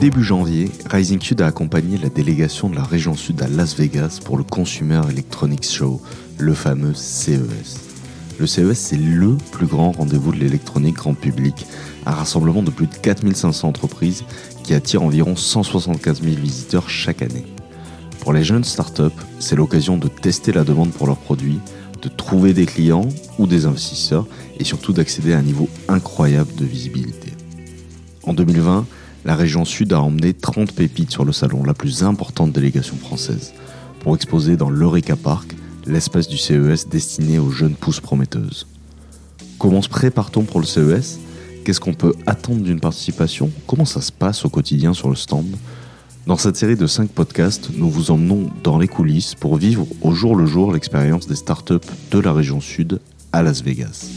Début janvier, Rising Sud a accompagné la délégation de la région sud à Las Vegas pour le Consumer Electronics Show, le fameux CES. Le CES, c'est le plus grand rendez-vous de l'électronique grand public, un rassemblement de plus de 4500 entreprises qui attire environ 175 000 visiteurs chaque année. Pour les jeunes startups, c'est l'occasion de tester la demande pour leurs produits, de trouver des clients ou des investisseurs et surtout d'accéder à un niveau incroyable de visibilité. En 2020, la région sud a emmené 30 pépites sur le salon, la plus importante délégation française, pour exposer dans l'Eureka Park, l'espace du CES destiné aux jeunes pousses prometteuses. Comment se prépare-t-on pour le CES Qu'est-ce qu'on peut attendre d'une participation? Comment ça se passe au quotidien sur le stand? Dans cette série de 5 podcasts, nous vous emmenons dans les coulisses pour vivre au jour le jour l'expérience des startups de la région sud à Las Vegas.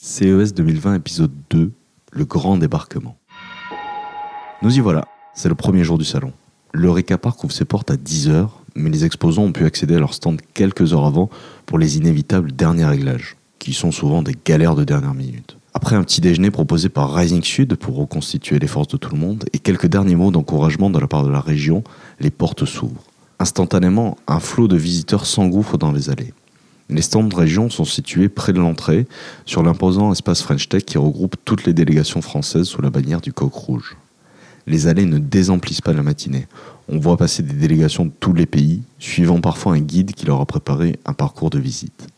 CES 2020 épisode 2, le grand débarquement. Nous y voilà, c'est le premier jour du salon. L'Eureka Park ouvre ses portes à 10h, mais les exposants ont pu accéder à leur stand quelques heures avant pour les inévitables derniers réglages, qui sont souvent des galères de dernière minute. Après un petit déjeuner proposé par Rising Sud pour reconstituer les forces de tout le monde et quelques derniers mots d'encouragement de la part de la région, les portes s'ouvrent. Instantanément, un flot de visiteurs s'engouffre dans les allées. Les stands de région sont situés près de l'entrée, sur l'imposant espace French Tech qui regroupe toutes les délégations françaises sous la bannière du coq rouge. Les allées ne désemplissent pas la matinée. On voit passer des délégations de tous les pays, suivant parfois un guide qui leur a préparé un parcours de visite.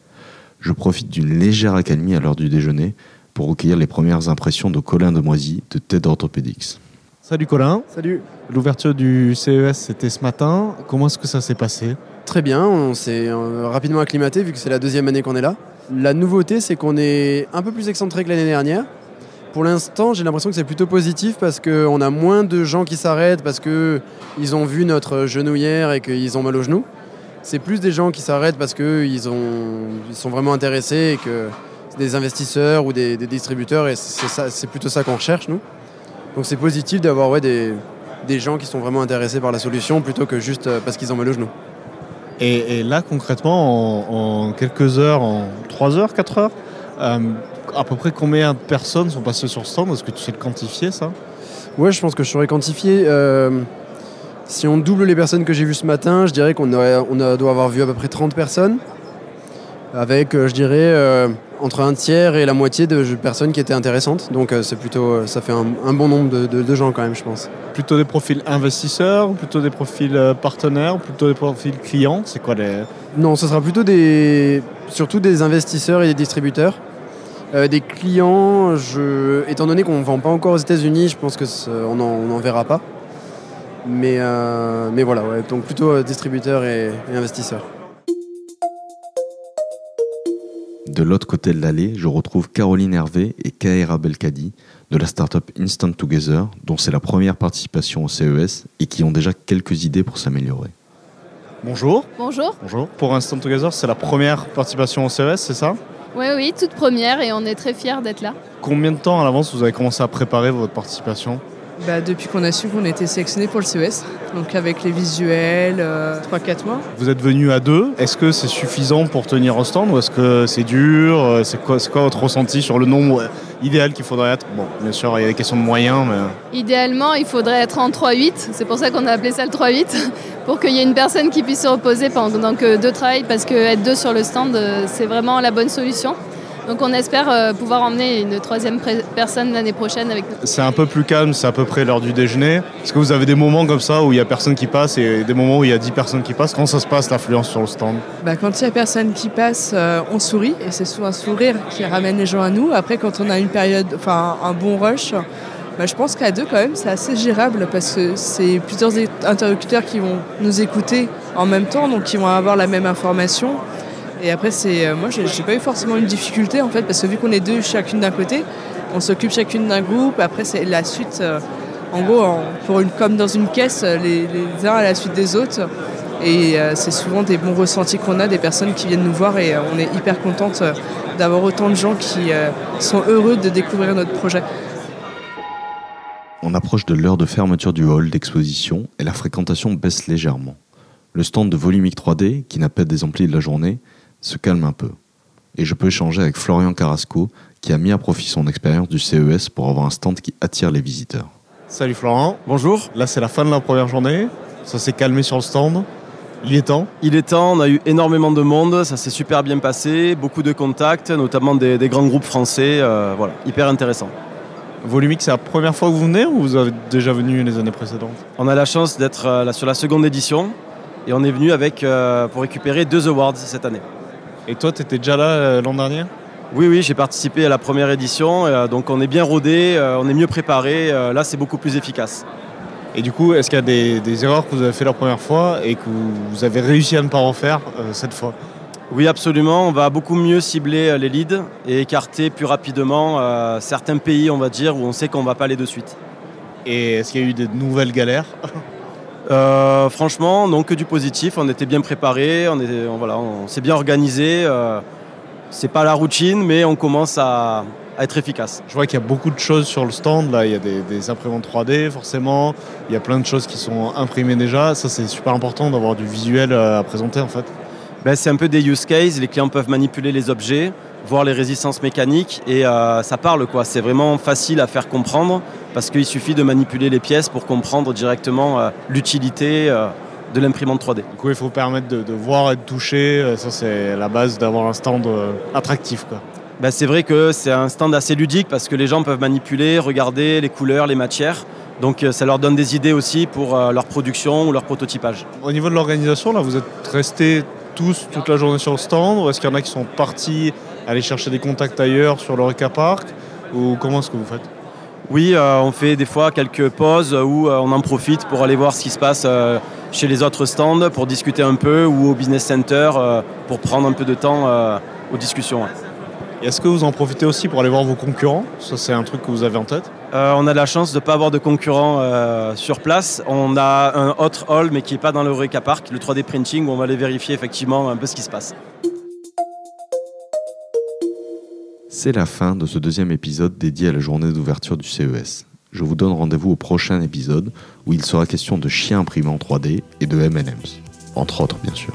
Je profite d'une légère accalmie à l'heure du déjeuner pour recueillir les premières impressions de Colin Demoisy de TED Orthopedics. Salut Colin. Salut. L'ouverture du CES c'était ce matin. Comment est-ce que ça s'est passé? Très bien, on s'est euh, rapidement acclimaté vu que c'est la deuxième année qu'on est là. La nouveauté, c'est qu'on est un peu plus excentré que l'année dernière. Pour l'instant, j'ai l'impression que c'est plutôt positif parce qu'on a moins de gens qui s'arrêtent parce qu'ils ont vu notre genouillère et qu'ils ont mal au genou. C'est plus des gens qui s'arrêtent parce qu'ils ils sont vraiment intéressés et que c'est des investisseurs ou des, distributeurs et c'est plutôt ça qu'on recherche, nous. Donc c'est positif d'avoir ouais, des, des gens qui sont vraiment intéressés par la solution plutôt que juste euh, parce qu'ils ont mal au genou. Et, là, concrètement, en, quelques heures, en 3 heures, 4 heures, euh, à peu près combien de personnes sont passées sur ce stand? Est-ce que tu sais le quantifier, ça? Ouais, je pense que je saurais quantifier. Euh, si on double les personnes que j'ai vues ce matin, je dirais qu'on on doit avoir vu à peu près 30 personnes. Avec, euh, je dirais, entre un tiers et la moitié de personnes qui étaient intéressantes. Donc c'est plutôt, ça fait un, bon nombre de, gens quand même, je pense. Plutôt des profils investisseurs, plutôt des profils euh, partenaires, plutôt des profils clients. C'est quoi les Non, ce sera plutôt des, surtout des investisseurs et des distributeurs. Euh, des clients, je, étant donné qu'on ne vend pas encore aux États-Unis, je pense qu'on n'en verra pas. Mais, euh, mais voilà, donc plutôt distributeurs et investisseurs. De l'autre côté de l'allée, je retrouve Caroline Hervé et Kaira Belkadi de la startup Instant Together, dont c'est la première participation au CES et qui ont déjà quelques idées pour s'améliorer. Bonjour. Bonjour. Bonjour. Pour Instant Together, c'est la première participation au CES, c'est ça? Oui, oui, toute première et on est très fiers d'être là. Combien de temps à l'avance vous avez commencé à préparer votre participation? Bah, depuis qu'on a su qu'on était sélectionné pour le CES, donc avec les visuels, 3-4 euh, mois. Vous êtes venu à deux, est-ce que c'est suffisant pour tenir au stand ou est-ce que c'est dur euh, C'est quoi, quoi, votre ressenti sur le nombre idéal qu'il faudrait être? Bon, bien sûr, il y a des questions de moyens, mais... Idéalement, il faudrait être en 3-8, c'est pour ça qu'on a appelé ça le 3-8, pour qu'il y ait une personne qui puisse se reposer pendant que deux travaillent, parce qu'être deux sur le stand, euh, c'est vraiment la bonne solution. Donc on espère euh, pouvoir emmener une troisième personne l'année prochaine avec nous. C'est un peu plus calme, c'est à peu près l'heure du déjeuner. Est-ce que vous avez des moments comme ça où il n'y a personne qui passe et des moments où il y a 10 personnes qui passent? Comment ça se passe l'affluence sur le stand? Bah, Quand il n'y a personne qui passe, euh, on sourit et c'est souvent un sourire qui ramène les gens à nous. Après quand on a une période, enfin un bon rush, bah, je pense qu'à deux quand même c'est assez gérable parce que c'est plusieurs interlocuteurs qui vont nous écouter en même temps, donc qui vont avoir la même information. Et après, c'est euh, moi, j'ai pas eu forcément une difficulté en fait, parce que vu qu'on est deux chacune d'un côté, on s'occupe chacune d'un groupe. Après, c'est la suite. Euh, en gros, pour une, comme dans une caisse, les, uns à la suite des autres. Et euh, c'est souvent des bons ressentis qu'on a, des personnes qui viennent nous voir et on est hyper contente d'avoir autant de gens qui sont heureux de découvrir notre projet. On approche de l'heure de fermeture du hall d'exposition et la fréquentation baisse légèrement. Le stand de Volumic 3D, qui n'a pas des amplis de la journée, se calme un peu. Et je peux échanger avec Florian Carrasco, qui a mis à profit son expérience du CES pour avoir un stand qui attire les visiteurs. Salut Florent. Bonjour. Là, c'est la fin de la première journée. Ça s'est calmé sur le stand. Il est temps. Il est temps, on a eu énormément de monde, ça s'est super bien passé, beaucoup de contacts, notamment des, des grands groupes français, euh, voilà, hyper intéressant. Volumic, c'est la première fois que vous venez ou vous avez déjà venu les années précédentes? On a la chance d'être euh, là sur la seconde édition et on est venu avec, euh, pour récupérer deux awards cette année. Et toi, tu étais déjà là euh, l'an dernier? Oui, oui, j'ai participé à la première édition, euh, donc on est bien rodé, euh, on est mieux préparé, euh, là c'est beaucoup plus efficace. Et du coup, est-ce qu'il y a des, des erreurs que vous avez fait la première fois et que vous avez réussi à ne pas refaire euh, cette fois? Oui, absolument. On va beaucoup mieux cibler les leads et écarter plus rapidement certains pays, on va dire, où on sait qu'on ne va pas aller de suite. Et est-ce qu'il y a eu des nouvelles galères? Euh, franchement, non que du positif. On était bien préparé, on, voilà, on s'est bien organisé. Euh, c'est pas la routine, mais on commence à, à être efficace. Je vois qu'il y a beaucoup de choses sur le stand. Là, il y a des, des imprimantes 3D, forcément. Il y a plein de choses qui sont imprimées déjà. Ça, c'est super important d'avoir du visuel euh, à présenter, en fait. Ben, c'est un peu des use cases. Les clients peuvent manipuler les objets, voir les résistances mécaniques et euh, ça parle quoi. C'est vraiment facile à faire comprendre parce qu'il suffit de manipuler les pièces pour comprendre directement euh, l'utilité euh, de l'imprimante 3D. Du coup, il faut permettre de, de voir et de toucher. Ça, c'est la base d'avoir un stand attractif, quoi. Ben, c'est vrai que c'est un stand assez ludique parce que les gens peuvent manipuler, regarder les couleurs, les matières. Donc ça leur donne des idées aussi pour leur production ou leur prototypage. Au niveau de l'organisation, là, vous êtes restés tous toute la journée sur le stand ou est-ce qu'il y en a qui sont partis aller chercher des contacts ailleurs sur l'Oreca Park ou comment est-ce que vous faites? Oui, euh, on fait des fois quelques pauses où euh, on en profite pour aller voir ce qui se passe euh, chez les autres stands, pour discuter un peu ou au business center pour prendre un peu de temps aux discussions. Est-ce que vous en profitez aussi pour aller voir vos concurrents? Ça, c'est un truc que vous avez en tête? Euh, on a la chance de ne pas avoir de concurrents euh, sur place. On a un autre hall, mais qui n'est pas dans le Eureka Park, le 3D printing, où on va aller vérifier effectivement un peu ce qui se passe. C'est la fin de ce deuxième épisode dédié à la journée d'ouverture du CES. Je vous donne rendez-vous au prochain épisode où il sera question de chiens imprimés en 3D et de M&M's, entre autres bien sûr.